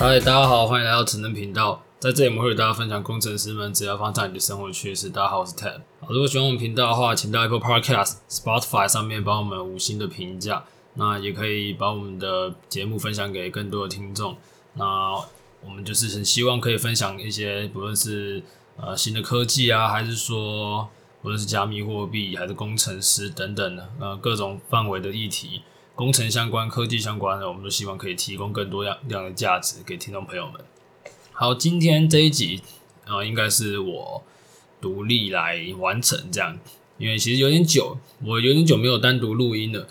嗨，大家好，欢迎来到程人频道。在这里，我们会与大家分享工程师们只要放在你的生活的趣事。大家好，我是 Ted。如果喜欢我们频道的话，请到 Apple Podcast、Spotify 上面帮我们五星的评价。那也可以把我们的节目分享给更多的听众。那我们就是很希望可以分享一些，不论是呃新的科技啊，还是说不论是加密货币，还是工程师等等的呃各种范围的议题。工程相关、科技相关的，我们都希望可以提供更多样样的价值给听众朋友们。好，今天这一集啊、呃，应该是我独立来完成这样，因为其实有点久，我有点久没有单独录音了。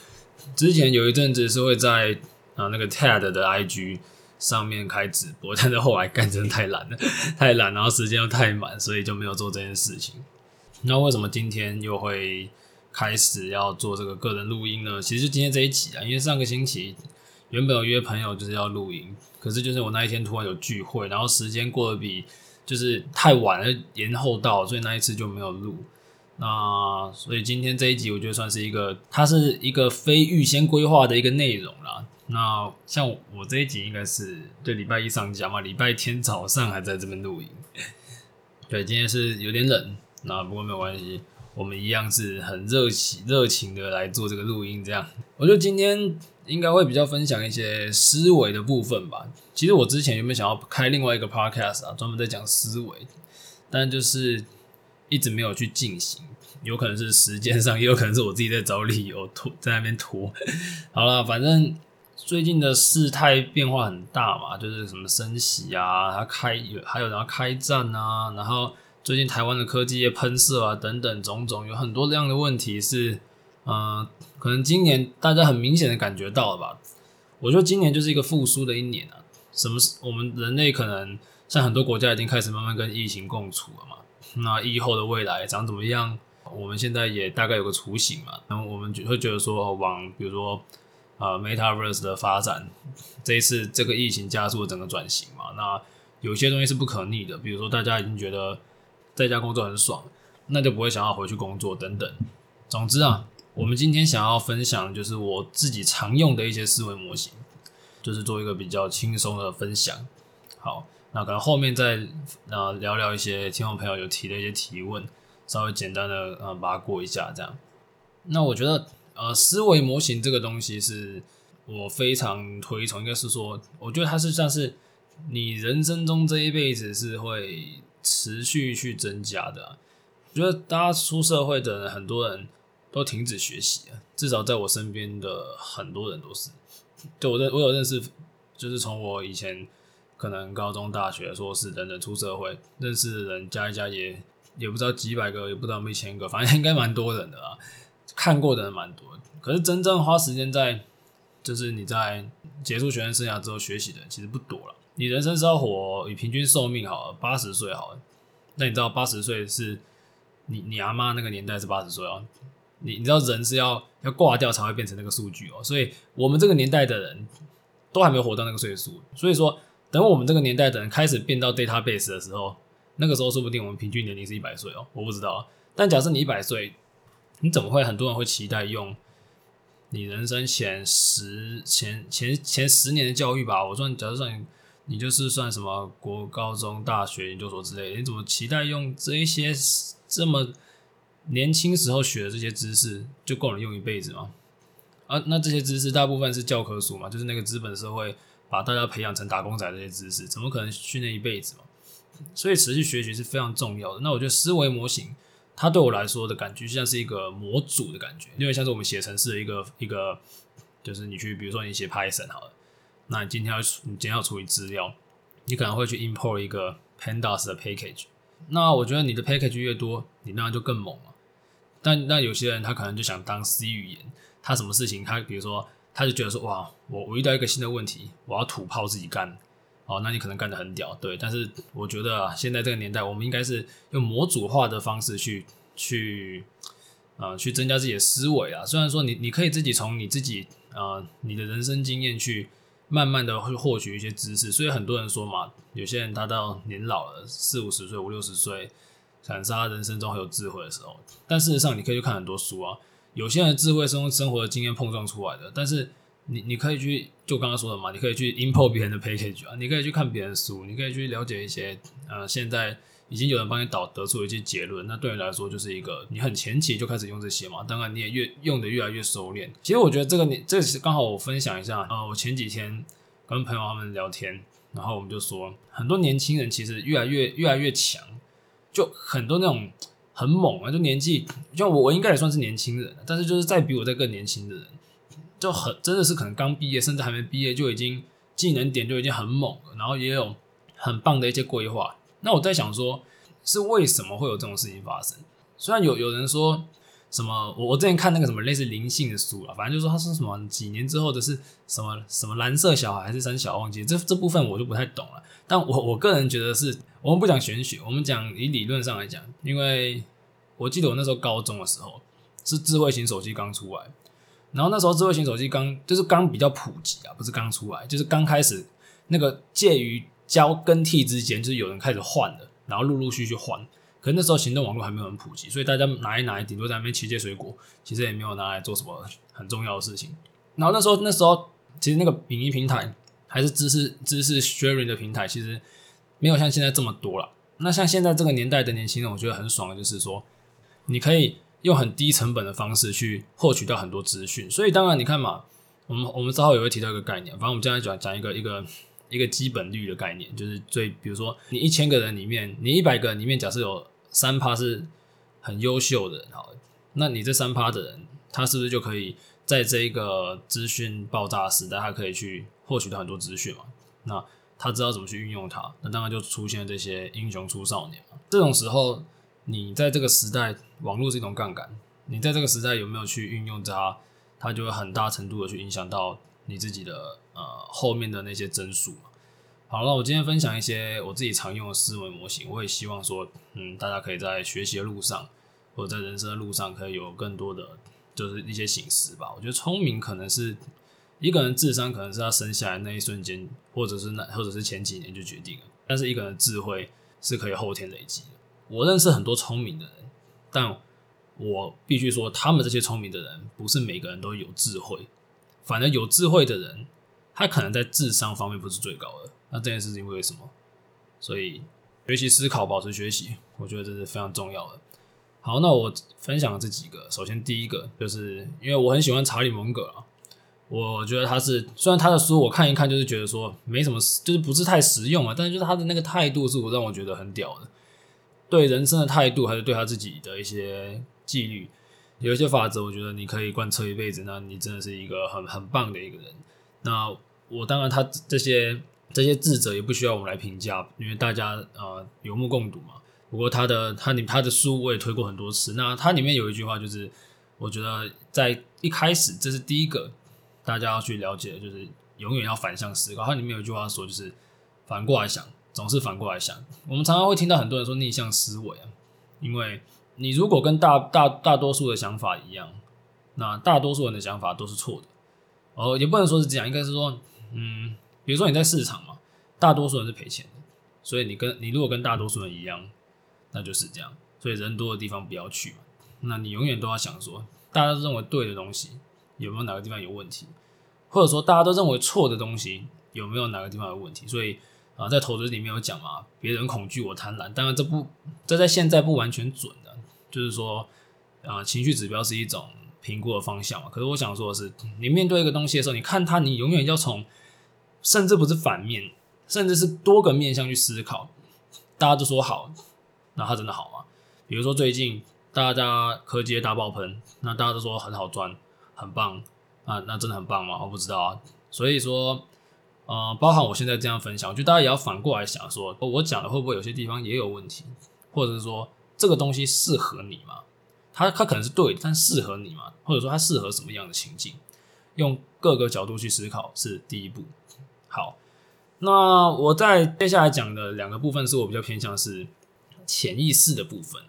之前有一阵子是会在啊、那个 TED 的 IG 上面开直播，但是后来干真的太懒了，太懒，然后时间又太满，所以就没有做这件事情。那为什么今天又会？开始要做这个个人录音了，其实就今天这一集啊，因为上个星期原本有约朋友就是要录音，可是就是我那一天突然有聚会，然后时间过得比就是太晚了，延后到，所以那一次就没有录。那所以今天这一集我觉得算是一个，它是一个非预先规划的一个内容啦。那像我这一集应该是对礼拜一上架嘛，礼拜天早上还在这边录音。对，今天是有点冷，那不过没有关系。我们一样是很热情、热情的来做这个录音，这样。我觉得今天应该会比较分享一些思维的部分吧。其实我之前有没有想要开另外一个 podcast 啊，专门在讲思维，但就是一直没有去进行。有可能是时间上，也有可能是我自己在找理由拖，在那边拖。好了，反正最近的事态变化很大嘛，就是什么升息啊，它开有还有然后开战啊，然后。最近台湾的科技业喷射啊，等等种种，有很多这样的问题是，嗯、呃，可能今年大家很明显的感觉到了吧？我觉得今年就是一个复苏的一年啊。什么是？我们人类可能像很多国家已经开始慢慢跟疫情共处了嘛。那疫后的未来长怎么样？我们现在也大概有个雏形嘛。然后我们会觉得说，往比如说呃 Metaverse 的发展，这一次这个疫情加速了整个转型嘛。那有些东西是不可逆的，比如说大家已经觉得。在家工作很爽，那就不会想要回去工作等等。总之啊，我们今天想要分享就是我自己常用的一些思维模型，就是做一个比较轻松的分享。好，那可能后面再呃聊聊一些听众朋友有提的一些提问，稍微简单的呃把它过一下这样。那我觉得呃思维模型这个东西是我非常推崇，应该是说，我觉得它是像是你人生中这一辈子是会。持续去增加的，我觉得大家出社会的人，很多人都停止学习啊。至少在我身边的很多人都是，就我认我有认识，就是从我以前可能高中、大学、硕士等等出社会认识的人，加一加也也不知道几百个，也不知道没千个，反正应该蛮多人的啊。看过的人蛮多，可是真正花时间在，就是你在结束学生生涯之后学习的，其实不多了。你人生是要活，你平均寿命好，八十岁好了。那你知道八十岁是你你阿妈那个年代是八十岁哦。你你知道人是要要挂掉才会变成那个数据哦。所以我们这个年代的人都还没有活到那个岁数。所以说，等我们这个年代的人开始变到 database 的时候，那个时候说不定我们平均年龄是一百岁哦。我不知道。但假设你一百岁，你怎么会很多人会期待用你人生前十前前前十年的教育吧？我说，假设算你。就是算什么国高中、大学、研究所之类的，你怎么期待用这一些这么年轻时候学的这些知识就够你用一辈子吗？啊，那这些知识大部分是教科书嘛，就是那个资本社会把大家培养成打工仔这些知识，怎么可能训练一辈子嘛？所以持续学习是非常重要的。那我觉得思维模型，它对我来说的感觉像是一个模组的感觉，因为像是我们写程式的一个一个，就是你去比如说你写 Python 好了。那你今天要你今天要处理资料，你可能会去 import 一个 pandas 的 package。那我觉得你的 package 越多，你那样就更猛了。但那有些人他可能就想当 C 语言，他什么事情他比如说他就觉得说哇，我我遇到一个新的问题，我要土炮自己干。哦，那你可能干得很屌，对。但是我觉得，现在这个年代，我们应该是用模组化的方式去去呃去增加自己的思维啊。虽然说你你可以自己从你自己呃你的人生经验去。慢慢的会获取一些知识，所以很多人说嘛，有些人他到年老了，四五十岁、五六十岁，可能是他人生中很有智慧的时候。但事实上，你可以去看很多书啊，有些人智慧是用生活的经验碰撞出来的。但是你你可以去，就刚刚说的嘛，你可以去 import 别人的 package 啊，你可以去看别人的书，你可以去了解一些呃，现在已经有人帮你导得出一些结论，那对你来说就是一个你很前期就开始用这些嘛，当然你也越用的越来越熟练。其实我觉得这个你这是刚好我分享一下，呃，我前几天跟朋友他们聊天，然后我们就说，很多年轻人其实越来越越来越强，就很多那种。很猛啊！就年纪，就我我应该也算是年轻人，但是就是再比我再更年轻的人，就很真的是可能刚毕业，甚至还没毕业就已经技能点就已经很猛了，然后也有很棒的一些规划。那我在想说，是为什么会有这种事情发生？虽然有有人说。什么？我我之前看那个什么类似灵性的书了，反正就是说他说什么几年之后的是什么什么蓝色小孩还是三小忘记这这部分我就不太懂了。但我我个人觉得是，我们不讲玄学，我们讲以理论上来讲，因为我记得我那时候高中的时候是智慧型手机刚出来，然后那时候智慧型手机刚就是刚比较普及啊，不是刚出来，就是刚开始那个介于交更替之间，就是有人开始换了，然后陆陆续续换。可是那时候行动网络还没有很普及，所以大家拿一拿，顶多在那边切切水果，其实也没有拿来做什么很重要的事情。然后那时候那时候其实那个影音平台还是知识知识 sharing 的平台，其实没有像现在这么多了。那像现在这个年代的年轻人，我觉得很爽的就是说，你可以用很低成本的方式去获取到很多资讯。所以当然你看嘛，我们我们之后也会提到一个概念，反正我们将来讲讲一个一个。一个基本率的概念，就是最，比如说你一千个人里面，你一百个人里面，假设有三趴是很优秀的人，好，那你这三趴的人，他是不是就可以在这一个资讯爆炸时代，他可以去获取到很多资讯嘛？那他知道怎么去运用它，那当然就出现这些英雄出少年嘛。这种时候，你在这个时代，网络是一种杠杆，你在这个时代有没有去运用它，它就会很大程度的去影响到你自己的。呃，后面的那些帧数嘛。好，那我今天分享一些我自己常用的思维模型。我也希望说，嗯，大家可以在学习的路上，或者在人生的路上，可以有更多的就是一些醒思吧。我觉得聪明可能是一个人智商，可能是他生下来那一瞬间，或者是那或者是前几年就决定了。但是一个人智慧是可以后天累积的。我认识很多聪明的人，但我必须说，他们这些聪明的人，不是每个人都有智慧，反而有智慧的人。他可能在智商方面不是最高的，那这件事情为什么？所以学习思考，保持学习，我觉得这是非常重要的。好，那我分享了这几个。首先，第一个就是因为我很喜欢查理蒙格啊，我觉得他是虽然他的书我看一看就是觉得说没什么，就是不是太实用啊，但是就是他的那个态度是我让我觉得很屌的，对人生的态度还是对他自己的一些纪律，有一些法则，我觉得你可以贯彻一辈子，那你真的是一个很很棒的一个人。那我当然，他这些这些智者也不需要我们来评价，因为大家呃有目共睹嘛。不过他的他里他的书我也推过很多次。那他里面有一句话，就是我觉得在一开始这是第一个大家要去了解，就是永远要反向思考。它里面有一句话说，就是反过来想，总是反过来想。我们常常会听到很多人说逆向思维啊，因为你如果跟大大大多数的想法一样，那大多数人的想法都是错的。哦，也不能说是这样，应该是说。嗯，比如说你在市场嘛，大多数人是赔钱的，所以你跟你如果跟大多数人一样，那就是这样。所以人多的地方不要去嘛。那你永远都要想说，大家都认为对的东西有没有哪个地方有问题，或者说大家都认为错的东西有没有哪个地方有问题？所以啊，在投资里面有讲嘛，别人恐惧我贪婪。当然这不这在现在不完全准的，就是说啊，情绪指标是一种评估的方向嘛。可是我想说的是，你面对一个东西的时候，你看它，你永远要从甚至不是反面，甚至是多个面向去思考。大家都说好，那它真的好吗？比如说最近大家科技大爆棚，那大家都说很好赚，很棒啊，那真的很棒吗？我不知道啊。所以说，呃，包含我现在这样分享，我觉得大家也要反过来想，说我讲的会不会有些地方也有问题，或者是说这个东西适合你吗？它它可能是对，但适合你吗？或者说它适合什么样的情境？用各个角度去思考是第一步。好，那我在接下来讲的两个部分是我比较偏向是潜意识的部分。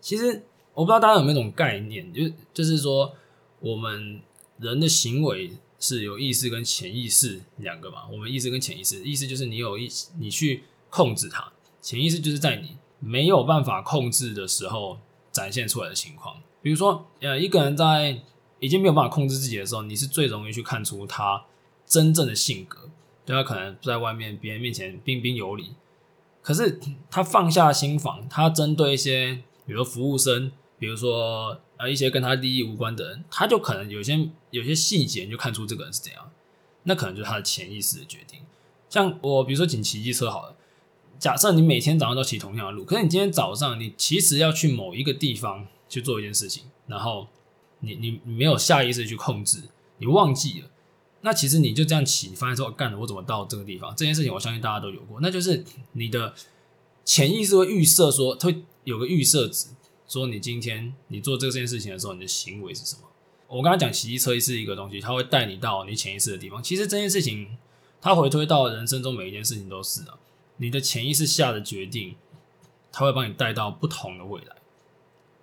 其实我不知道大家有没有一种概念，就就是说我们人的行为是有意识跟潜意识两个嘛。我们意识跟潜意识，意识就是你有意，你去控制它；潜意识就是在你没有办法控制的时候展现出来的情况。比如说，呃，一个人在已经没有办法控制自己的时候，你是最容易去看出他真正的性格。对，他可能在外面别人面前彬彬有礼，可是他放下心防，他针对一些，比如说服务生，比如说呃一些跟他利益无关的人，他就可能有些有些细节你就看出这个人是怎样，那可能就是他的潜意识的决定。像我比如说锦旗机车好了，假设你每天早上都骑同样的路，可是你今天早上你其实要去某一个地方去做一件事情，然后你你你没有下意识去控制，你忘记了。那其实你就这样骑，发现说干了，我怎么到这个地方？这件事情我相信大家都有过，那就是你的潜意识会预设说，会有个预设值，说你今天你做这件事情的时候，你的行为是什么？我刚才讲骑机车是一个东西，它会带你到你潜意识的地方。其实这件事情，它回推到人生中每一件事情都是啊，你的潜意识下的决定，它会帮你带到不同的未来。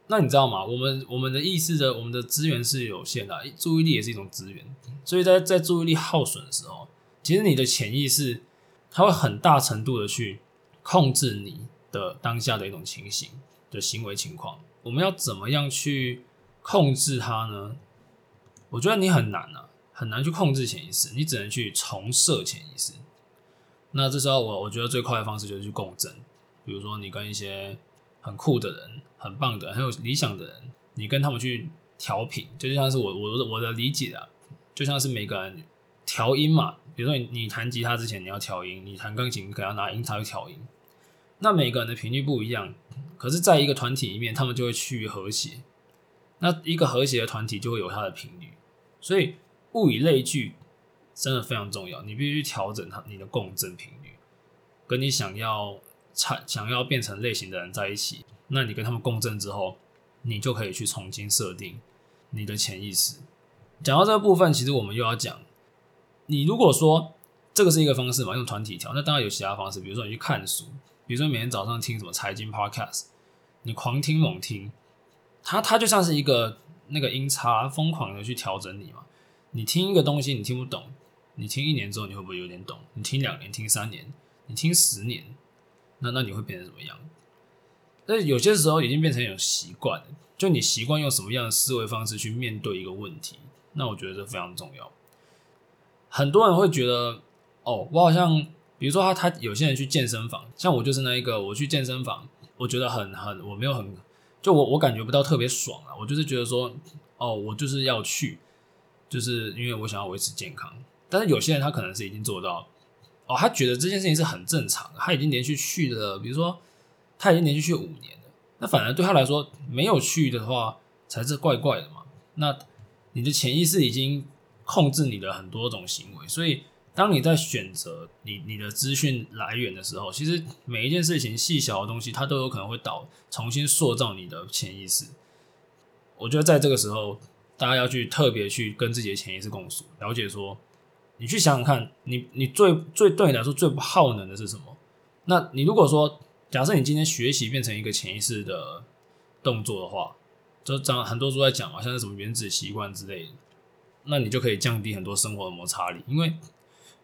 那你知道吗？我们我们的意识的，我们的资源是有限的，注意力也是一种资源。所以在在注意力耗损的时候，其实你的潜意识它会很大程度的去控制你的当下的一种情形的行为情况。我们要怎么样去控制它呢？我觉得你很难啊，很难去控制潜意识，你只能去重设潜意识。那这时候我我觉得最快的方式就是去共振，比如说你跟一些很酷的人。很棒的，很有理想的人，你跟他们去调频，就像是我我我的理解啊，就像是每个人调音嘛。比如说你你弹吉他之前你要调音，你弹钢琴可能要拿音叉去调音。那每个人的频率不一样，可是在一个团体里面，他们就会趋于和谐。那一个和谐的团体就会有它的频率，所以物以类聚真的非常重要。你必须调整它你的共振频率，跟你想要产想要变成类型的人在一起。那你跟他们共振之后，你就可以去重新设定你的潜意识。讲到这个部分，其实我们又要讲，你如果说这个是一个方式嘛，用团体调，那当然有其他方式，比如说你去看书，比如说每天早上听什么财经 podcast，你狂听猛听，它它就像是一个那个音叉，疯狂的去调整你嘛。你听一个东西你听不懂，你听一年之后你会不会有点懂？你听两年、听三年、你听十年，那那你会变成什么样？但是有些时候已经变成一种习惯，就你习惯用什么样的思维方式去面对一个问题，那我觉得这非常重要。很多人会觉得，哦，我好像，比如说他他有些人去健身房，像我就是那一个，我去健身房，我觉得很很，我没有很，就我我感觉不到特别爽啊，我就是觉得说，哦，我就是要去，就是因为我想要维持健康。但是有些人他可能是已经做到，哦，他觉得这件事情是很正常的，他已经连续去了，比如说。他已经连续去五年了，那反而对他来说，没有去的话才是怪怪的嘛。那你的潜意识已经控制你的很多种行为，所以当你在选择你你的资讯来源的时候，其实每一件事情细小的东西，它都有可能会导重新塑造你的潜意识。我觉得在这个时候，大家要去特别去跟自己的潜意识共处，了解说，你去想想看，你你最最对你来说最不耗能的是什么？那你如果说。假设你今天学习变成一个潜意识的动作的话，就讲很多书在讲嘛，像是什么原子习惯之类的，那你就可以降低很多生活的摩擦力。因为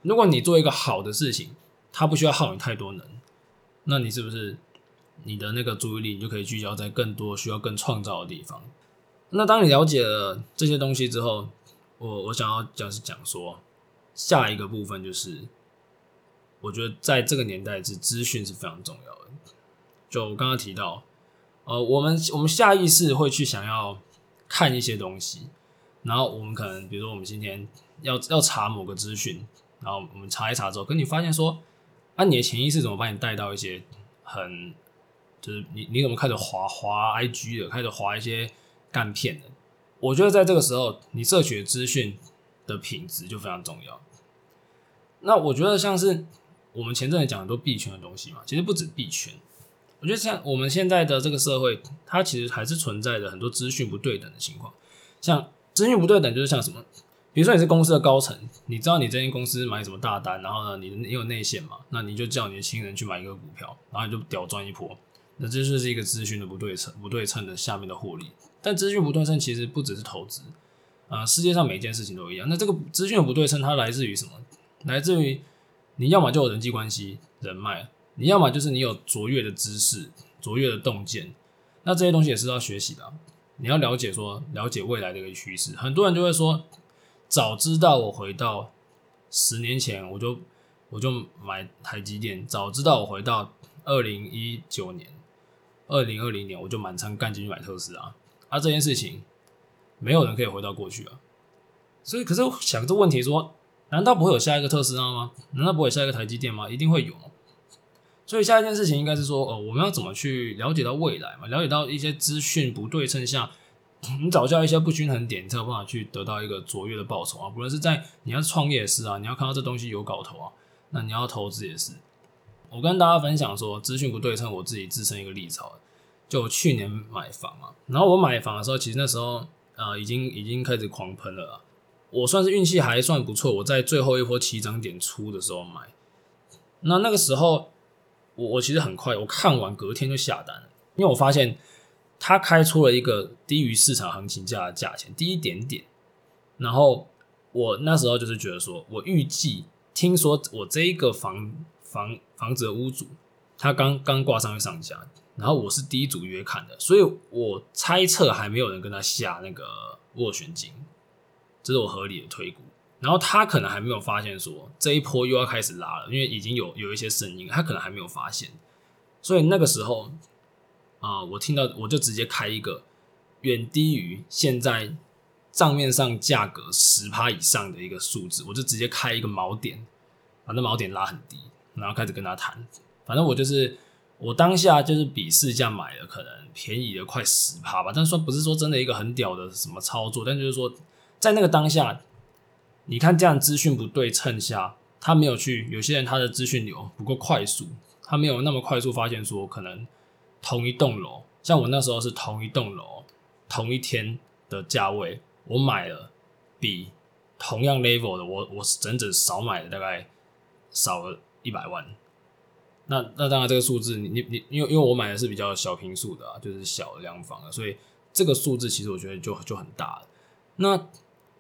如果你做一个好的事情，它不需要耗你太多能，那你是不是你的那个注意力，你就可以聚焦在更多需要更创造的地方？那当你了解了这些东西之后，我我想要讲是讲说下一个部分就是。我觉得在这个年代，是资讯是非常重要的。就我刚刚提到，呃，我们我们下意识会去想要看一些东西，然后我们可能，比如说我们今天要要查某个资讯，然后我们查一查之后，跟你发现说，啊，你的潜意识怎么把你带到一些很，就是你你怎么开始滑滑 IG 的，开始滑一些干片的？我觉得在这个时候，你摄取的资讯的品质就非常重要。那我觉得像是。我们前阵子讲很多币圈的东西嘛，其实不止币圈。我觉得像我们现在的这个社会，它其实还是存在着很多资讯不对等的情况。像资讯不对等，就是像什么，比如说你是公司的高层，你知道你这间公司买什么大单，然后呢，你你有内线嘛，那你就叫你的亲人去买一个股票，然后你就屌赚一波。那这就是一个资讯的不对称，不对称的下面的获利。但资讯不对称其实不只是投资啊，呃，世界上每一件事情都一样。那这个资讯的不对称，它来自于什么？来自于你要么就有人际关系、人脉，你要么就是你有卓越的知识、卓越的洞见，那这些东西也是要学习的。你要了解说了解未来的一个趋势。很多人就会说，早知道我回到十年前，我就我就买台积电；早知道我回到二零一九年、二零二零年，我就满仓干进去买特斯拉。啊，这件事情没有人可以回到过去啊。所以，可是想这问题说，难道不会有下一个特斯拉吗？难道不会有下一个台积电吗？一定会有。所以，下一件事情应该是说，哦，我们要怎么去了解到未来嘛？了解到一些资讯不对称下，你找到一些不均衡点，你才有办法去得到一个卓越的报酬啊。不论是在你要创业也是啊，你要看到这东西有搞头啊，那你要投资也是。我跟大家分享说，资讯不对称，我自己自身一个例子。就去年买房嘛，然后我买房的时候，其实那时候呃，已经已经开始狂喷了啦。我算是运气还算不错，我在最后一波起涨点出的时候买。那那个时候，我我其实很快，我看完隔天就下单了，因为我发现它开出了一个低于市场行情价的价钱，低一点点。然后我那时候就是觉得说，我预计听说我这一个房房房子的屋主，他刚刚挂上去上架，然后我是第一组约看的，所以我猜测还没有人跟他下那个斡旋金。这是我合理的推估，然后他可能还没有发现说这一波又要开始拉了，因为已经有有一些声音，他可能还没有发现，所以那个时候啊、我听到我就直接开一个远低于现在账面上价格十趴以上的一个数字，我就直接开一个锚点，把那锚点拉很低，然后开始跟他谈，反正我就是我当下就是比市价买的可能便宜了快十趴吧，但是说不是说真的一个很屌的什么操作，但就是说。在那个当下，你看这样资讯不对称下，他没有去，有些人他的资讯流不够快速，他没有那么快速发现说，可能同一栋楼，像我那时候是同一栋楼，同一天的价位，我买了比同样 level 的我，我整整少买了大概少了一百万。那那当然这个数字，你你你，因为因为我买的是比较小平数的啊，就是小两房的，所以这个数字其实我觉得就就很大了。那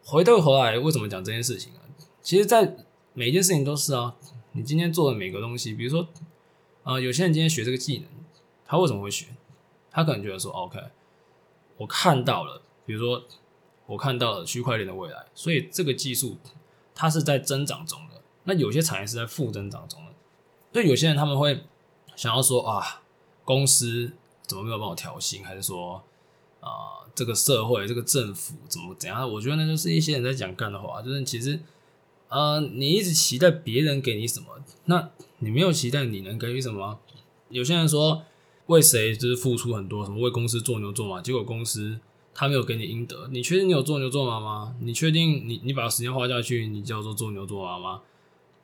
回过头来，为什么讲这件事情啊？其实，在每件事情都是啊。你今天做的每个东西，比如说，啊、有些人今天学这个技能，他为什么会学？他可能觉得说，OK，我看到了，比如说，我看到了区块链的未来，所以这个技术它是在增长中的。那有些产业是在负增长中的。所以有些人他们会想要说啊，公司怎么没有帮我调薪？还是说？啊、这个社会，这个政府怎么怎样？我觉得那就是一些人在讲干的话，就是其实，呃，你一直期待别人给你什么，那你没有期待你能给予什么？有些人说为谁就是付出很多，什么为公司做牛做马，结果公司他没有给你应得，你确定你有做牛做马吗？你确定你你把时间花下去，你叫做做牛做马吗？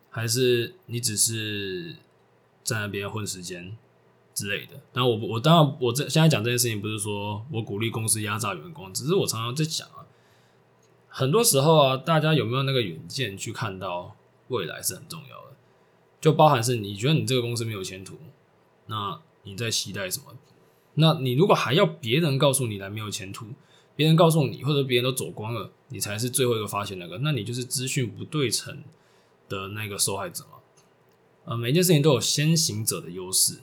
还是你只是在那边混时间？之类的，但我我当然我这现在讲这件事情，不是说我鼓励公司压榨员工，只是我常常在讲啊，很多时候啊，大家有没有那个远见去看到未来是很重要的，就包含是你觉得你这个公司没有前途，那你在期待什么？那你如果还要别人告诉你来没有前途，别人告诉你或者别人都走光了，你才是最后一个发现那个，那你就是资讯不对称的那个受害者嘛？呃，每件事情都有先行者的优势。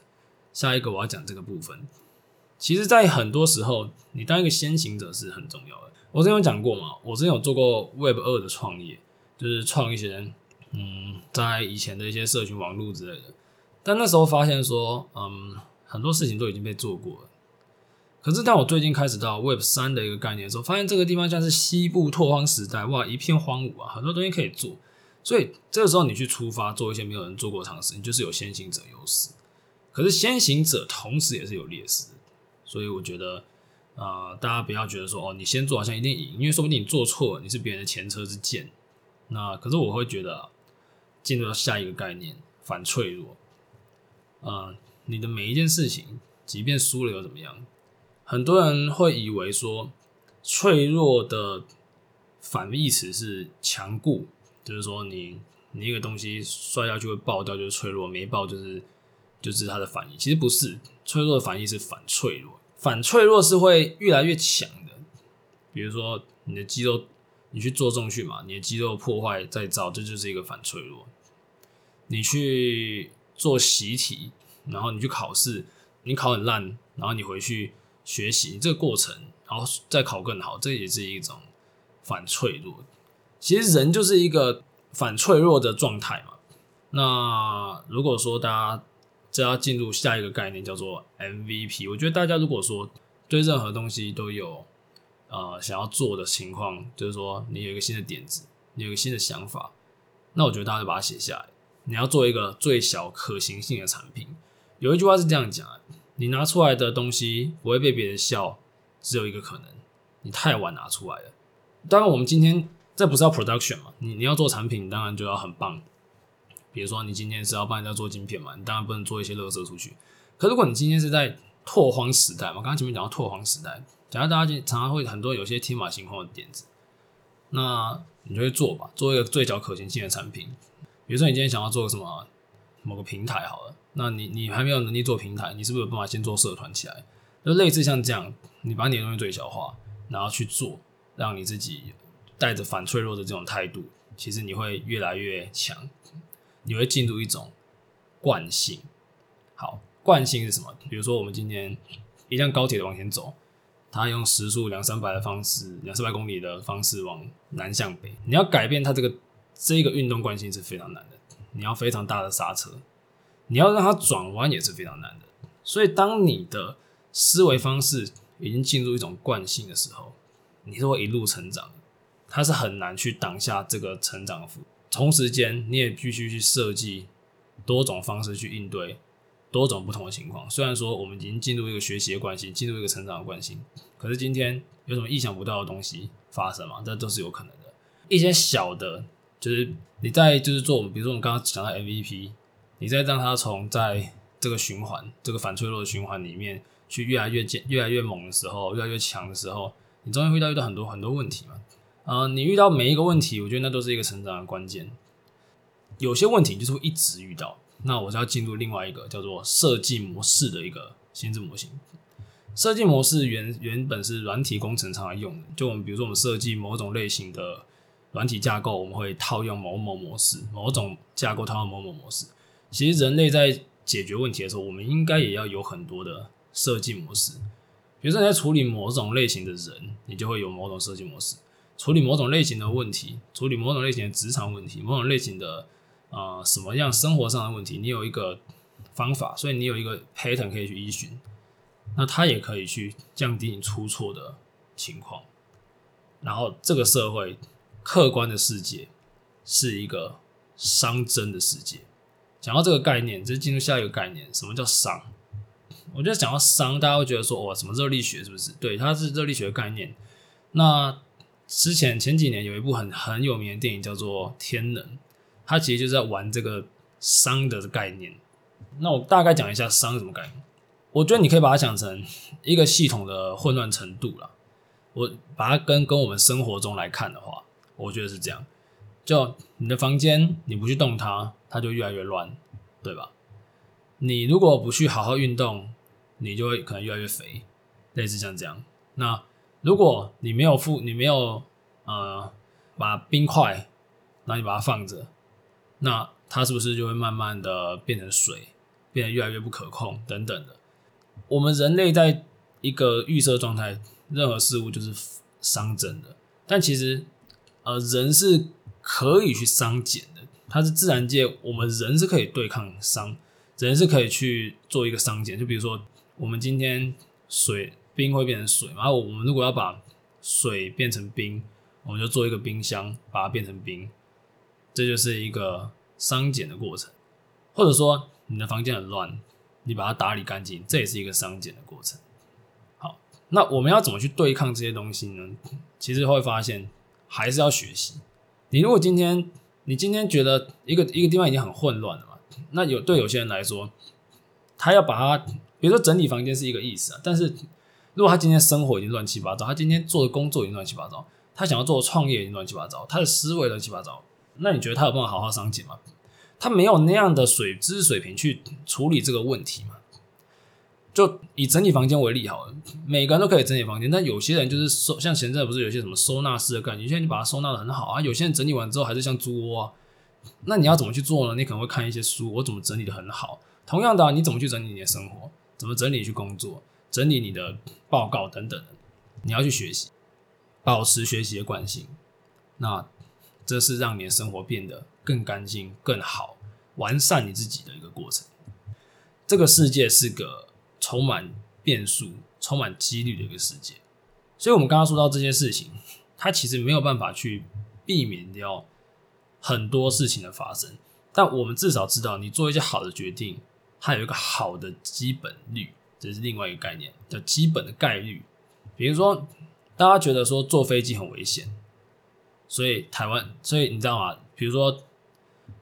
下一个我要讲这个部分，其实，在很多时候，你当一个先行者是很重要的。我之前有讲过嘛，我之前有做过 Web 二的创业，就是创一些，嗯，在以前的一些社群网络之类的。但那时候发现说，嗯，很多事情都已经被做过了。可是，当我最近开始到 Web 三的一个概念的时候，发现这个地方像是西部拓荒时代，哇，一片荒芜啊，很多东西可以做。所以，这个时候你去出发做一些没有人做过尝试，你就是有先行者优势。可是先行者同时也是有劣势，所以我觉得，啊、大家不要觉得说，哦，你先做好像一定赢，因为说不定你做错，你是别人的前车之鉴。那可是我会觉得，进入到下一个概念，反脆弱。呃，你的每一件事情，即便输了又怎么样？很多人会以为说，脆弱的反义词是强固，就是说你你一个东西摔下去会爆掉，就是脆弱；没爆就是。就是它的反应，其实不是脆弱的反应是反脆弱，反脆弱是会越来越强的。比如说你的肌肉，你去做重训嘛，你的肌肉破坏再造，这就是一个反脆弱。你去做习题，然后你去考试，你考很烂，然后你回去学习这个过程，然后再考更好，这也是一种反脆弱。其实人就是一个反脆弱的状态嘛。那如果说大家就要进入下一个概念，叫做 MVP，我觉得大家如果说对任何东西都有呃想要做的情况，就是说你有一个新的点子，你有一个新的想法，那我觉得大家就把它写下来。你要做一个最小可行性的产品。有一句话是这样讲：你拿出来的东西不会被别人笑，只有一个可能，你太晚拿出来了。当然，我们今天这不是要 production 嘛？你你要做产品，当然就要很棒。比如说，你今天是要帮人家做晶片嘛，你当然不能做一些垃圾出去。可如果你今天是在拓荒时代嘛，刚刚前面讲到拓荒时代，假如大家常常会很多有些天马行空的点子，那你就会做吧，做一个最小可行性的产品。比如说，你今天想要做个什么某个平台好了，那你你还没有能力做平台，你是不是有办法先做社团起来？就类似像这样，你把你的东西最小化，然后去做，让你自己带着反脆弱的这种态度，其实你会越来越强。你会进入一种惯性。好，惯性是什么？比如说，我们今天一辆高铁往前走，它用时速两三百的方式，两三百公里的方式往南向北。你要改变它这个这个运动惯性是非常难的。你要非常大的刹车，你要让它转弯也是非常难的。所以，当你的思维方式已经进入一种惯性的时候，你是会一路成长，它是很难去挡下这个成长的幅。同时间，你也必须去设计多种方式去应对多种不同的情况。虽然说我们已经进入一个学习的惯性，进入一个成长的惯性，可是今天有什么意想不到的东西发生嘛？这都是有可能的。一些小的，就是你在就是做，比如说我们刚刚讲到 MVP，你在让它从在这个循环、这个反脆弱的循环里面去越来越健、越来越猛的时候，越来越强的时候，你终于会到遇到很多很多问题嘛。呃，你遇到每一个问题，我觉得那都是一个成长的关键。有些问题就是会一直遇到，那我就要进入另外一个叫做设计模式的一个心智模型。设计模式原原本是软体工程常来用的，就我们比如说我们设计某种类型的软体架构，我们会套用某某模式，某种架构套用某某模式。其实人类在解决问题的时候，我们应该也要有很多的设计模式。比如说你在处理某种类型的人，你就会有某种设计模式。处理某种类型的问题，处理某种类型的职场问题，某种类型的呃什么样生活上的问题，你有一个方法，所以你有一个 pattern 可以去依循，那它也可以去降低你出错的情况。然后这个社会客观的世界是一个熵增的世界。讲到这个概念，就进入下一个概念，什么叫熵？我觉得讲到熵，大家会觉得说，哇，什么热力学是不是？对，它是热力学的概念。那之前前几年有一部很很有名的电影叫做《天能》，它其实就是在玩这个熵的概念。那我大概讲一下熵什么概念。我觉得你可以把它想成一个系统的混乱程度啦。我把它跟跟我们生活中来看的话，我觉得是这样。就你的房间，你不去动它，它就越来越乱，对吧？你如果不去好好运动，你就会可能越来越肥，类似像这样。那如果你没有付，你没有呃把冰块，然后你把它放着，那它是不是就会慢慢的变成水，变得越来越不可控等等的？我们人类在一个预设状态，任何事物就是熵增的。但其实呃人是可以去熵减的，它是自然界，我们人是可以对抗熵，人是可以去做一个熵减。就比如说我们今天水。冰会变成水嘛，然后我们如果要把水变成冰，我们就做一个冰箱，把它变成冰，这就是一个熵减的过程。或者说你的房间很乱，你把它打理干净，这也是一个熵减的过程。好，那我们要怎么去对抗这些东西呢？其实会发现还是要学习。你如果今天你今天觉得一个一个地方已经很混乱了嘛，那有对有些人来说，他要把它，比如说整理房间是一个意思啊，但是。如果他今天生活已经乱七八糟，他今天做的工作已经乱七八糟，他想要做的创业已经乱七八糟，他的思维乱七八糟，那你觉得他有办法好好商检吗？他没有那样的水知识水平去处理这个问题嘛？就以整理房间为例好了，每个人都可以整理房间，但有些人就是收，像现在不是有些什么收纳师的概念，有些人你把它收纳的很好啊，有些人整理完之后还是像猪窝啊，那你要怎么去做呢？你可能会看一些书，我怎么整理的很好。同样的，你怎么去整理你的生活？怎么整理去工作？整理你的报告等等，你要去学习，保持学习的惯性。那这是让你的生活变得更干净、更好、完善你自己的一个过程。这个世界是个充满变数、充满几率的一个世界，所以我们刚刚说到这些事情，它其实没有办法去避免掉很多事情的发生。但我们至少知道，你做一些好的决定，它有一个好的基本率，这是另外一个概念，的基本的概率。比如说，大家觉得说坐飞机很危险。所以台湾，所以你知道吗？比如说，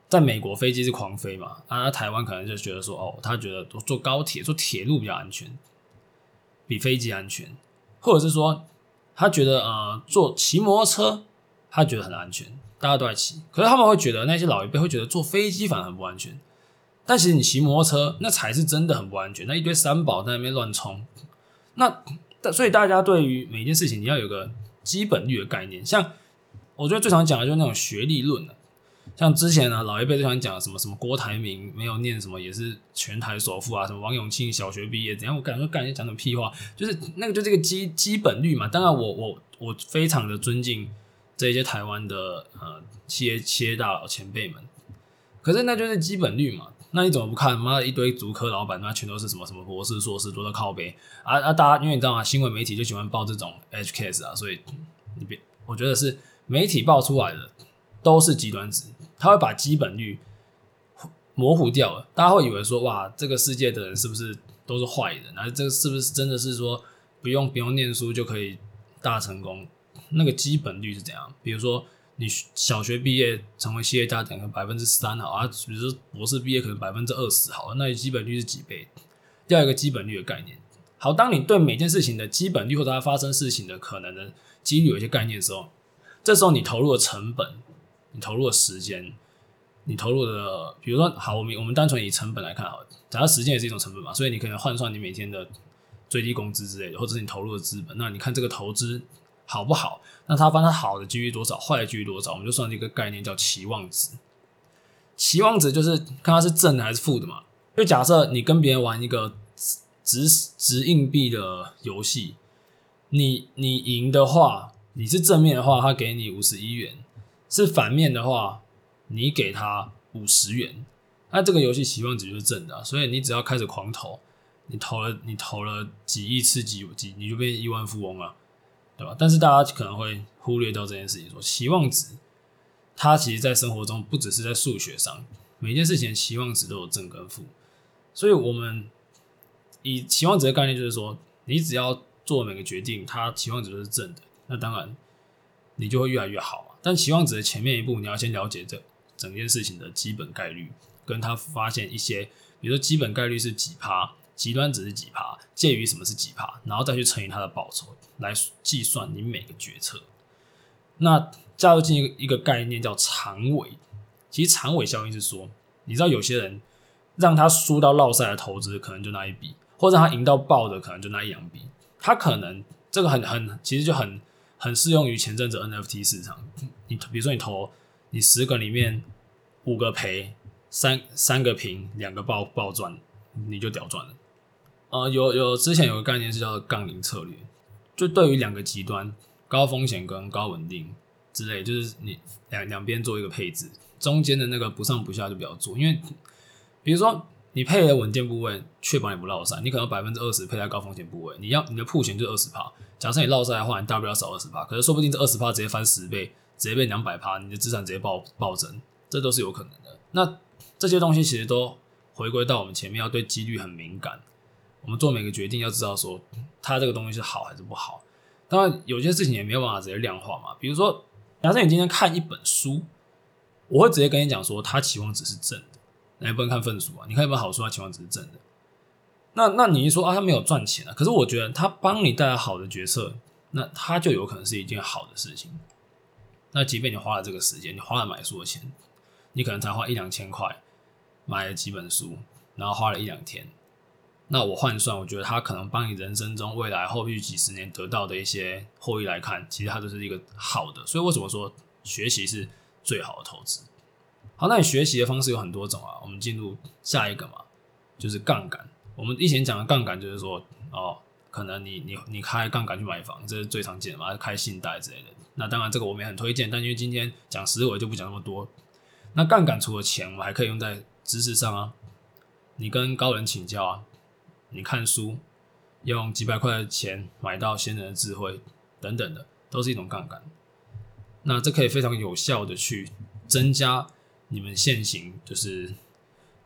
在美国飞机是狂飞嘛，啊，台湾可能就觉得说，哦，他觉得坐高铁、坐铁路比较安全，比飞机安全，或者是说，他觉得呃，坐骑摩托车，他觉得很安全，大家都在骑。可是他们会觉得那些老一辈会觉得坐飞机反而很不安全，但其实你骑摩托车那才是真的很不安全，那一堆三宝在那边乱冲。那所以大家对于每一件事情，你要有个基本率的概念，像。我觉得最常讲的就是那种学历论了，像之前呢，老一辈最常讲什么什么郭台铭没有念什么也是全台首富啊，什么王永庆小学毕业怎样？我感觉感觉讲什么屁话，就是那个就这个基基本率嘛。当然我，我我我非常的尊敬这些台湾的呃企业企业大佬前辈们，可是那就是基本率嘛。那你怎么不看？妈的一堆足科老板，那全都是什么什么博士、硕士，都在靠北啊啊！大家因为你知道吗？新闻媒体就喜欢报这种 edge case 啊，所以你别，我觉得是。媒体报出来的都是极端值，他会把基本率模糊掉了。大家会以为说，哇，这个世界的人是不是都是坏人？那这个是不是真的是说不用不用念书就可以大成功？那个基本率是怎样？比如说你小学毕业成为企业家，可能百分之三好啊，比如说博士毕业可能百分之二十好，那你基本率是几倍？第二个基本率的概念。好，当你对每件事情的基本率或者它发生事情的可能的几率有一些概念的时候。这时候你投入的成本，你投入的时间，你投入的，比如说，好，我们我们单纯以成本来看，好，假设时间也是一种成本嘛，所以你可能换算你每天的最低工资之类的，或者是你投入的资本，那你看这个投资好不好？那它发生好的几率多少，坏的几率多少？我们就算一个概念叫期望值。期望值就是看它是正的还是负的嘛。就假设你跟别人玩一个掷掷硬币的游戏，你你赢的话。你是正面的话，他给你五十一元；是反面的话，你给他五十元。那这个游戏期望值就是正的，所以你只要开始狂投，你投了你投了几亿次几几，你就变亿万富翁了，对吧？但是大家可能会忽略掉这件事情，说期望值，它其实在生活中不只是在数学上，每件事情的期望值都有正跟负。所以我们以期望值的概念，就是说，你只要做每个决定，它期望值都是正的。那当然，你就会越来越好嘛。但期望值的前面一步，你要先了解这整件事情的基本概率，跟他发现一些，比如说基本概率是几趴，极端值是几趴，介于什么是几趴，然后再去乘以它的报酬，来计算你每个决策。那加入进一个一个概念叫长尾，其实长尾效应是说，你知道有些人让他输到落赛的投资可能就那一笔，或者他赢到爆的可能就那一两笔，他可能这个很很其实就很。很适用于前阵子 NFT 市场，你比如说你投你十个里面五个赔，三三个平，两个爆爆赚，你就屌赚了。呃，有有之前有个概念是叫杠铃策略，就对于两个极端高风险跟高稳定之类，就是你两两边做一个配置，中间的那个不上不下就不要做，因为比如说。你配的稳健部位，确保你不落赛。你可能百分之二十配在高风险部位，你要你的曝险就二十趴。假设你落赛的话，你大不了少二十趴。可是说不定这二十趴直接翻十倍，直接变两百趴，你的资产直接暴暴增，这都是有可能的。那这些东西其实都回归到我们前面要对几率很敏感。我们做每个决定要知道说，它这个东西是好还是不好。当然有些事情也没有办法直接量化嘛。比如说，假设你今天看一本书，我会直接跟你讲说，它期望值是正的。那也不能看分数啊！你看一本好书，它期望值是正的。那那你一说啊，他没有赚钱啊？可是我觉得他帮你带来好的决策，那他就有可能是一件好的事情。那即便你花了这个时间，你花了买书的钱，你可能才花一两千块买了几本书，然后花了一两天。那我换算，我觉得他可能帮你人生中未来后续几十年得到的一些获益来看，其实它都是一个好的。所以为什么说学习是最好的投资？好，那你学习的方式有很多种啊。我们进入下一个嘛，就是杠杆。我们以前讲的杠杆就是说，哦，可能你你你开杠杆去买房，这是最常见的嘛，开信贷之类的。那当然这个我们也很推荐，但因为今天讲实惠就不讲那么多。那杠杆除了钱，我们还可以用在知识上啊，你跟高人请教啊，你看书，用几百块的钱买到先人的智慧等等的，都是一种杠杆。那这可以非常有效的去增加你们现行就是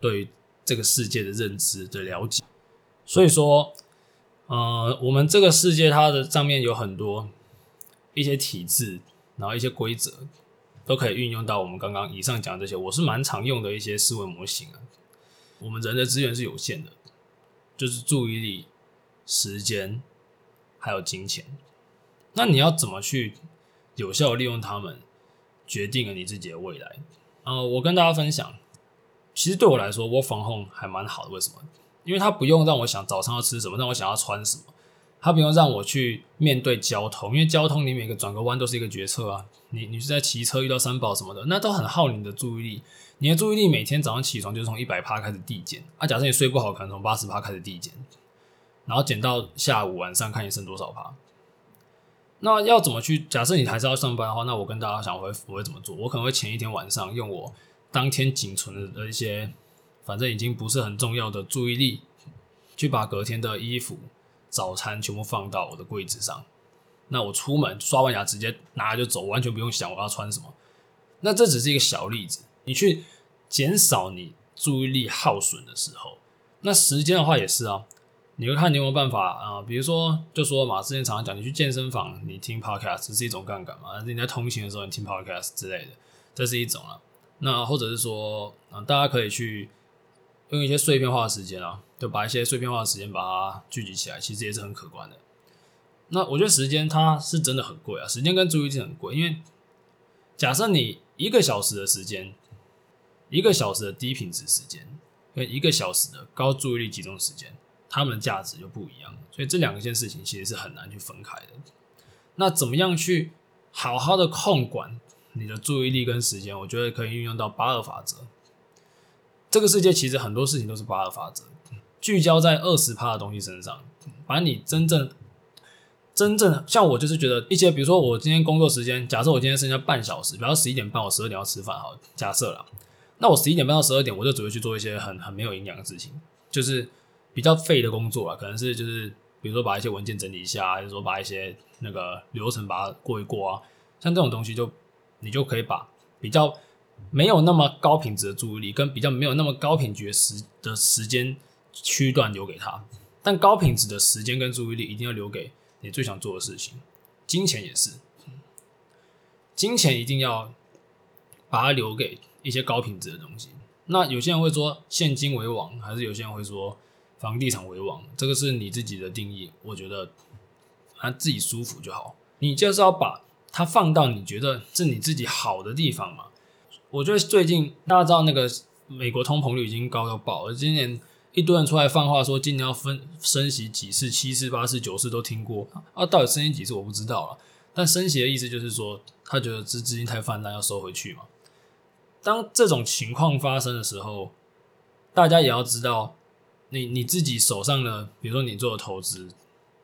对这个世界的认知的了解。所以说，呃，我们这个世界它的上面有很多一些体制，然后一些规则。都可以运用到我们刚刚以上讲这些，我是蛮常用的一些思维模型啊。我们人的资源是有限的，就是注意力、时间还有金钱。那你要怎么去有效利用他们，决定了你自己的未来。呃，我跟大家分享，其实对我来说我防控还蛮好的。为什么？因为他不用让我想早上要吃什么，让我想要穿什么。他不用让我去面对交通，因为交通你每个转个弯都是一个决策啊。你你是在骑车遇到三宝什么的，那都很耗你的注意力。你的注意力每天早上起床就是从一百趴开始递减啊。假设你睡不好，可能从八十趴开始递减，然后减到下午晚上看你剩多少趴。那要怎么去？假设你还是要上班的话，那我跟大家讲，我会我会怎么做？我可能会前一天晚上用我当天仅存的一些，反正已经不是很重要的注意力，去把隔天的衣服。早餐全部放到我的柜子上，那我出门刷完牙直接拿就走，完全不用想我要穿什么。那这只是一个小例子，你去减少你注意力耗损的时候，那时间的话也是啊，你会看你有没有办法啊、比如说就说嘛，之前常常讲，你去健身房，你听 podcast 是一种杠杆嘛，还是你在通勤的时候你听 podcast 之类的，这是一种啊。那或者是说，啊、大家可以去。用一些碎片化的时间啊，就把一些碎片化的时间把它聚集起来，其实也是很可观的。那我觉得时间它是真的很贵啊，时间跟注意力很贵，因为假设你一个小时的时间，一个小时的低品质时间，跟一个小时的高注意力集中时间，它们的价值就不一样。所以这两件事情其实是很难去分开的。那怎么样去好好的控管你的注意力跟时间？我觉得可以运用到八二法则。这个世界其实很多事情都是八二法则，聚焦在二十趴的东西身上，把你真正、真正像我就是觉得一些，比如说我今天工作时间，假设我今天剩下半小时，比如十一点半，我十二点要吃饭，好，假设啦，那我十一点半到十二点，我就只会去做一些很很没有营养的事情，就是比较废的工作啊，可能是就是比如说把一些文件整理一下，还是说把一些那个流程把它过一过啊，像这种东西就你就可以把比较。没有那么高品质的注意力，跟比较没有那么高品质的时的时间区段留给他，但高品质的时间跟注意力一定要留给你最想做的事情。金钱也是，金钱一定要把它留给一些高品质的东西。那有些人会说现金为王，还是有些人会说房地产为王？这个是你自己的定义，我觉得他自己舒服就好。你就是要把它放到你觉得是你自己好的地方嘛。我觉得最近大家知道那个美国通膨率已经高到爆了，今年一堆人出来放话说今年要分升息几次，七次、八次、九次都听过啊，到底升息几次我不知道了。但升息的意思就是说，他觉得资资金太泛滥要收回去嘛。当这种情况发生的时候，大家也要知道，你你自己手上的，比如说你做的投资，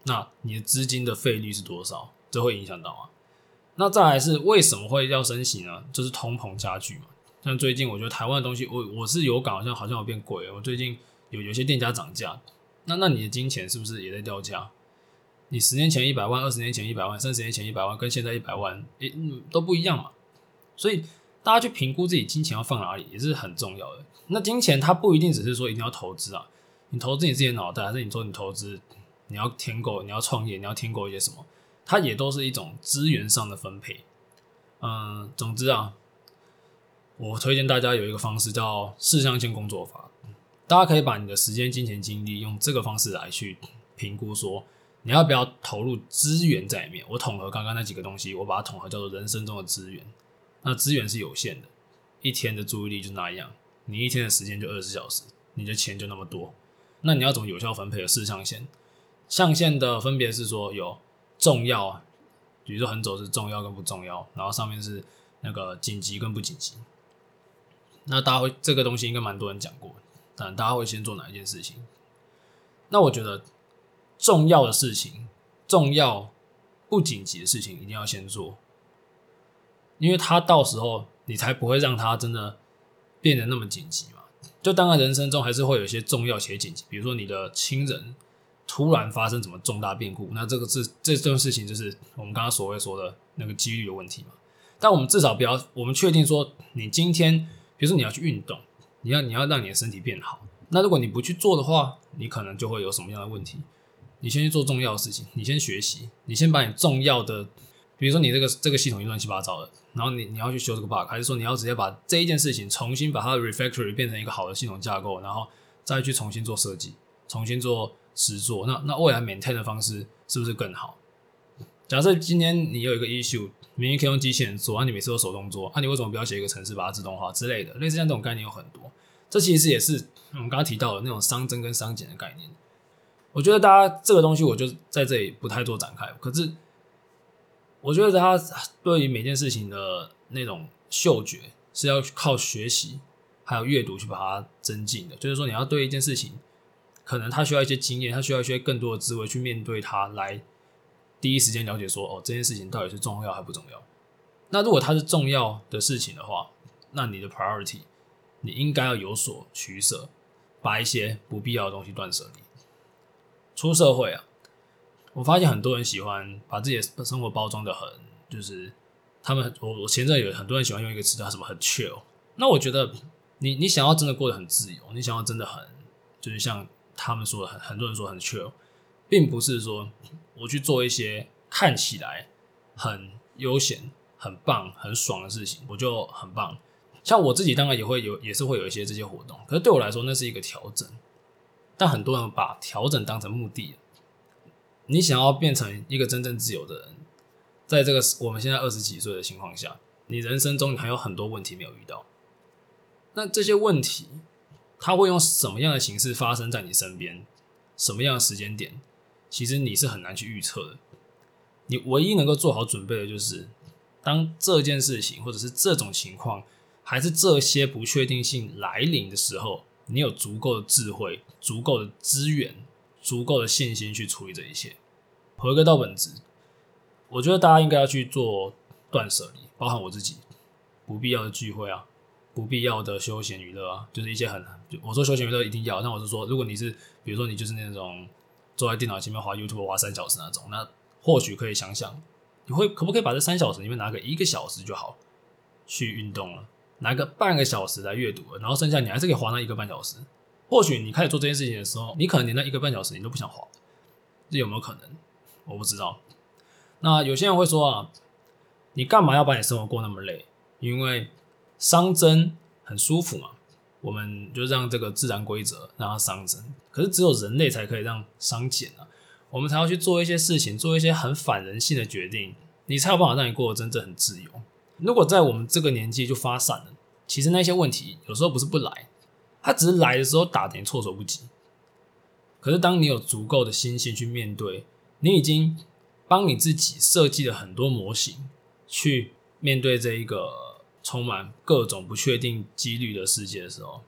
那你的资金的费率是多少，这会影响到啊。那再来是为什么会要升息呢？就是通膨加剧嘛。像最近我觉得台湾的东西，我我是有感，好像好像有变贵。我最近有有些店家涨价，那那你的金钱是不是也在掉价？你十年前一百万，二十年前一百万，三十年前一百万，跟现在一百万，诶、都不一样嘛。所以大家去评估自己金钱要放哪里也是很重要的。那金钱它不一定只是说一定要投资啊，你投资你自己的脑袋，还是你说你投资你要添购，你要创业，你要添购一些什么？它也都是一种资源上的分配，嗯，总之啊，我推荐大家有一个方式叫四象限工作法，大家可以把你的时间、金钱、精力用这个方式来去评估，说你要不要投入资源在里面。我统合刚刚那几个东西，我把它统合叫做人生中的资源。那资源是有限的，一天的注意力就那样，你一天的时间就二十小时，你的钱就那么多，那你要怎么有效分配的四象限？象限的分别是说有。重要啊，比如说横轴是重要跟不重要，然后上面是那个紧急跟不紧急。那大家会这个东西应该蛮多人讲过，但大家会先做哪一件事情？那我觉得重要的事情，重要不紧急的事情一定要先做，因为他到时候你才不会让他真的变得那么紧急嘛。就当然人生中还是会有一些重要且紧急，比如说你的亲人突然发生什么重大变故，那这个是这这件事情就是我们刚刚所谓说的那个几率的问题嘛。但我们至少不要，我们确定说你今天，比如说你要去运动，你要你要让你的身体变好。那如果你不去做的话，你可能就会有什么样的问题？你先去做重要的事情，你先学习，你先把你重要的，比如说你这个这个系统一乱七八糟的，然后你你要去修这个 bug，还是说你要直接把这一件事情重新把它 refactory 变成一个好的系统架构，然后再去重新做设计，重新做实作，那那未来 maintain 的方式是不是更好？假设今天你有一个 issue，明明可以用机器人做，啊，你每次都手动做，啊，你为什么不要写一个程式把它自动化之类的？类似像这种概念有很多。这其实也是我们刚刚提到的那种熵增跟熵减的概念。我觉得大家这个东西，我就在这里不太做展开。可是，我觉得他对于每件事情的那种嗅觉是要靠学习还有阅读去把它增进的。就是说，你要对一件事情，可能他需要一些经验，他需要一些更多的智慧去面对它，来第一时间了解说，哦，这件事情到底是重要还不重要。那如果它是重要的事情的话，那你的 priority。你应该要有所取舍，把一些不必要的东西断舍离。出社会啊，我发现很多人喜欢把自己的生活包装的很，就是他们我我前阵有很多人喜欢用一个词叫什么很 chill。那我觉得你你想要真的过得很自由，你想要真的很就是像他们说的很很多人说很 chill，并不是说我去做一些看起来很悠闲、很棒、很爽的事情，我就很棒。像我自己当然也会有，也是会有一些这些活动。可是对我来说，那是一个调整。但很多人把调整当成目的。你想要变成一个真正自由的人，在这个我们现在二十几岁的情况下，你人生中还有很多问题没有遇到。那这些问题，它会用什么样的形式发生在你身边？什么样的时间点？其实你是很难去预测的。你唯一能够做好准备的就是，当这件事情或者是这种情况。还是这些不确定性来临的时候，你有足够的智慧、足够的资源、足够的信心去处理这一切。回归到本质，我觉得大家应该要去做断舍离，包含我自己，不必要的聚会啊，不必要的休闲娱乐啊，就是一些很……我说休闲娱乐一定要，那我是说，如果你是比如说你就是那种坐在电脑前面滑 YouTube 滑三小时那种，那或许可以想想，你会可不可以把这三小时里面拿个一个小时就好去运动了。拿个半个小时来阅读，然后剩下你还是可以花那一个半小时。或许你开始做这件事情的时候，你可能连那一个半小时你都不想花，这有没有可能？我不知道。那有些人会说啊，你干嘛要把你生活过那么累？因为熵增很舒服嘛，我们就让这个自然规则让它熵增。可是只有人类才可以让熵减啊，我们才要去做一些事情，做一些很反人性的决定，你才有办法让你过得真正很自由。如果在我们这个年纪就发散了，其实那些问题有时候不是不来，它只是来的时候打的你措手不及。可是当你有足够的心性去面对，你已经帮你自己设计了很多模型，去面对这一个充满各种不确定几率的世界的时候，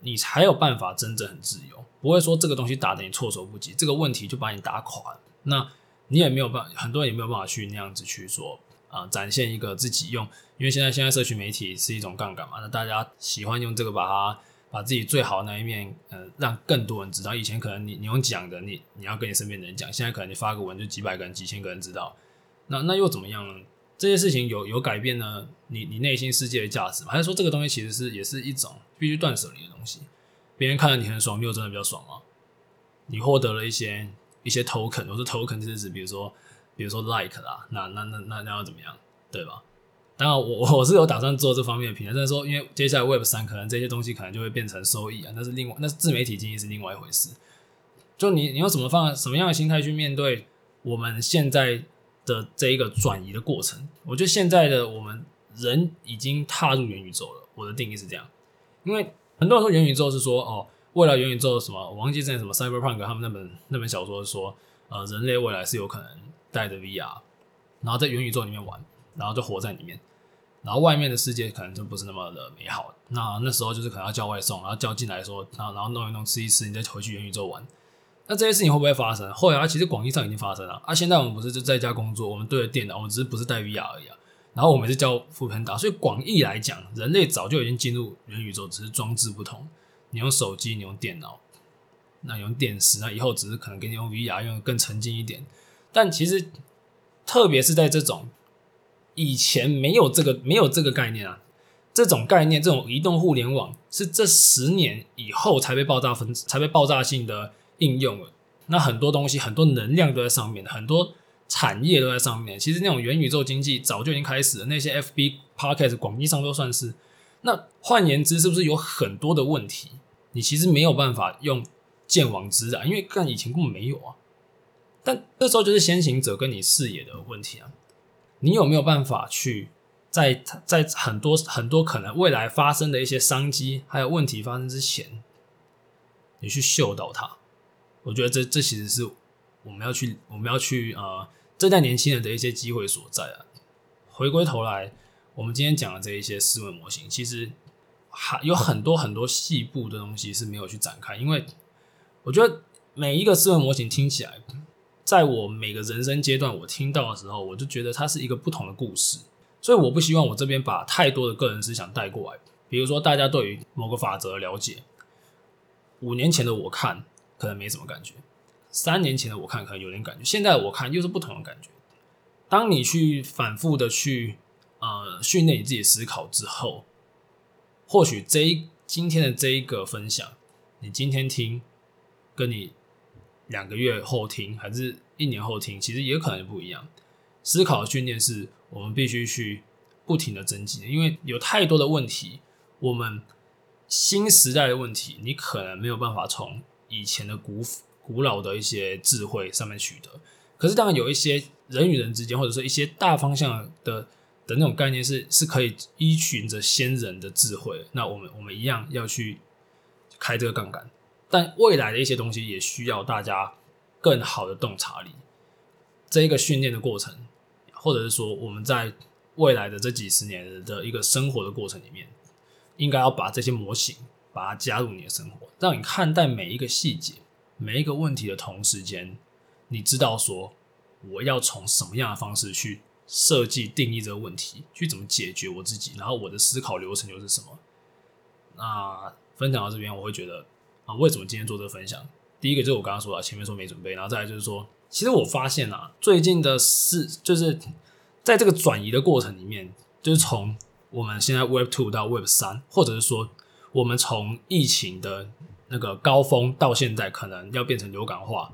你才有办法真正很自由。不会说这个东西打得你措手不及，这个问题就把你打垮，那你也没有办，很多人也没有办法去那样子去说。啊、展现一个自己用，因为现在现在社群媒体是一种杠杆嘛，那大家喜欢用这个把它把自己最好的那一面，呃，让更多人知道。以前可能你你用讲的，你你要跟你身边的人讲，现在可能你发个文就几百个人、几千个人知道。那那又怎么样呢？这些事情有有改变呢？你你内心世界的价值吗？还是说这个东西其实是也是一种必须断舍离的东西？别人看了你很爽，你有真的比较爽吗？你获得了一些一些 token，我说 token 就是指比如说。比如说 like 啦，那那那那那要怎么样，对吧？当然我，我我是有打算做这方面的平台，但是说，因为接下来 Web 三可能这些东西可能就会变成收益啊，那是另外，那是自媒体经济是另外一回事。就你你用什么方什么样的心态去面对我们现在的这一个转移的过程？我觉得现在的我们人已经踏入元宇宙了。我的定义是这样，因为很多人说元宇宙是说哦，未来元宇宙什么，我忘记之前什么 Cyberpunk 他们那本那本小说说，呃，人类未来是有可能。带着 VR，然后在元宇宙里面玩，然后就活在里面，然后外面的世界可能就不是那么的美好。那那时候就是可能要叫外送，然后叫进来说，然后然后弄一弄吃一吃，你再回去元宇宙玩。那这些事情会不会发生？会啊，其实广义上已经发生了啊。现在我们不是就在家工作，我们对着电脑，我们只是不是戴 VR 而已啊。然后我们是叫 foodpanda，所以广义来讲，人类早就已经进入元宇宙，只是装置不同。你用手机，你用电脑，那用电视，那以后只是可能给你用 VR，用更沉浸一点。但其实，特别是在这种以前没有这个没有这个概念啊，这种概念，这种移动互联网是这十年以后才被爆炸分，才被爆炸性的。应用了，那很多东西，很多能量都在上面，很多产业都在上面。其实那种元宇宙经济早就已经开始了，那些 FB、Podcast 广义上都算是。那换言之，是不是有很多的问题？你其实没有办法用见网知啊，因为看以前根本没有啊。但这时候就是先行者跟你视野的问题啊。你有没有办法去在在很多很多可能未来发生的一些商机还有问题发生之前，你去嗅到它？我觉得这这其实是我们要去我们要去呃这代年轻人的一些机会所在啊。回归头来，我们今天讲的这一些思维模型，其实还有很多很多细部的东西是没有去展开，因为我觉得每一个思维模型听起来，在我每个人生阶段我听到的时候，我就觉得它是一个不同的故事，所以我不希望我这边把太多的个人思想带过来。比如说，大家对于某个法则了解，五年前的我看。可能没什么感觉，三年前的我看可能有点感觉，现在我看又是不同的感觉。当你去反复的去呃训练你自己思考之后，或许这一今天的这一个分享，你今天听，跟你两个月后听，还是一年后听，其实也可能不一样。思考训练是我们必须去不停的增进，因为有太多的问题，我们新时代的问题，你可能没有办法从。以前的古古老的一些智慧上面取得，可是当然有一些人与人之间，或者说一些大方向的的那种概念是是可以依循着先人的智慧，那我们我们一样要去开这个杠杆，但未来的一些东西也需要大家更好的洞察力。这一个训练的过程，或者是说我们在未来的这几十年的一个生活的过程里面，应该要把这些模型。把它加入你的生活，让你看待每一个细节、每一个问题的同时间，你知道说我要从什么样的方式去设计、定义这个问题，去怎么解决我自己，然后我的思考流程又是什么？那分享到这边，我会觉得啊，为什么今天做这个分享？第一个就是我刚刚说的，前面说没准备，然后再来就是说，其实我发现啊，最近的事就是在这个转移的过程里面，就是从我们现在 Web Two 到 Web 三，或者是说。我们从疫情的那个高峰到现在，可能要变成流感化，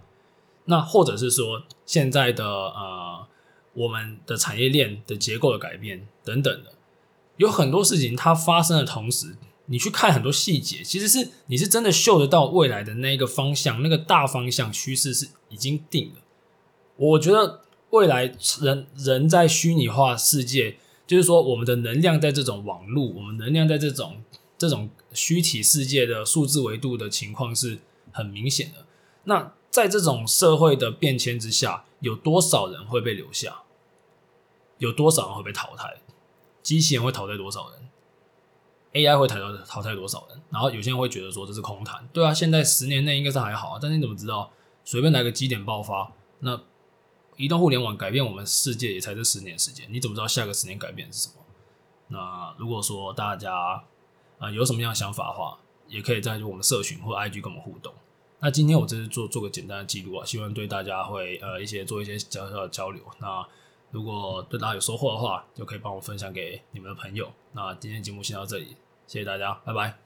那或者是说现在的呃，我们的产业链的结构的改变等等的，有很多事情它发生的同时，你去看很多细节，其实是你是真的嗅得到未来的那个方向，那个大方向趋势是已经定了。我觉得未来人人在虚拟化世界，就是说我们的能量在这种网络，我们能量在这种。这种虚体世界的数字维度的情况是很明显的。那在这种社会的变迁之下，有多少人会被留下？有多少人会被淘汰？机器人会淘汰多少人？AI 会淘汰淘汰多少人？然后有些人会觉得说这是空谈。对啊，现在十年内应该是还好啊。但你怎么知道？随便来个基点爆发，那移动互联网改变我们世界也才这十年时间。你怎么知道下个十年改变是什么？那如果说大家。啊、有什么样想法的话，也可以在我们社群或 IG 跟我们互动。那今天我这是做做个简单的记录啊，希望对大家会呃一些做一些小小的交流。那如果对大家有收获的话，就可以帮我分享给你们的朋友。那今天节目先到这里，谢谢大家，拜拜。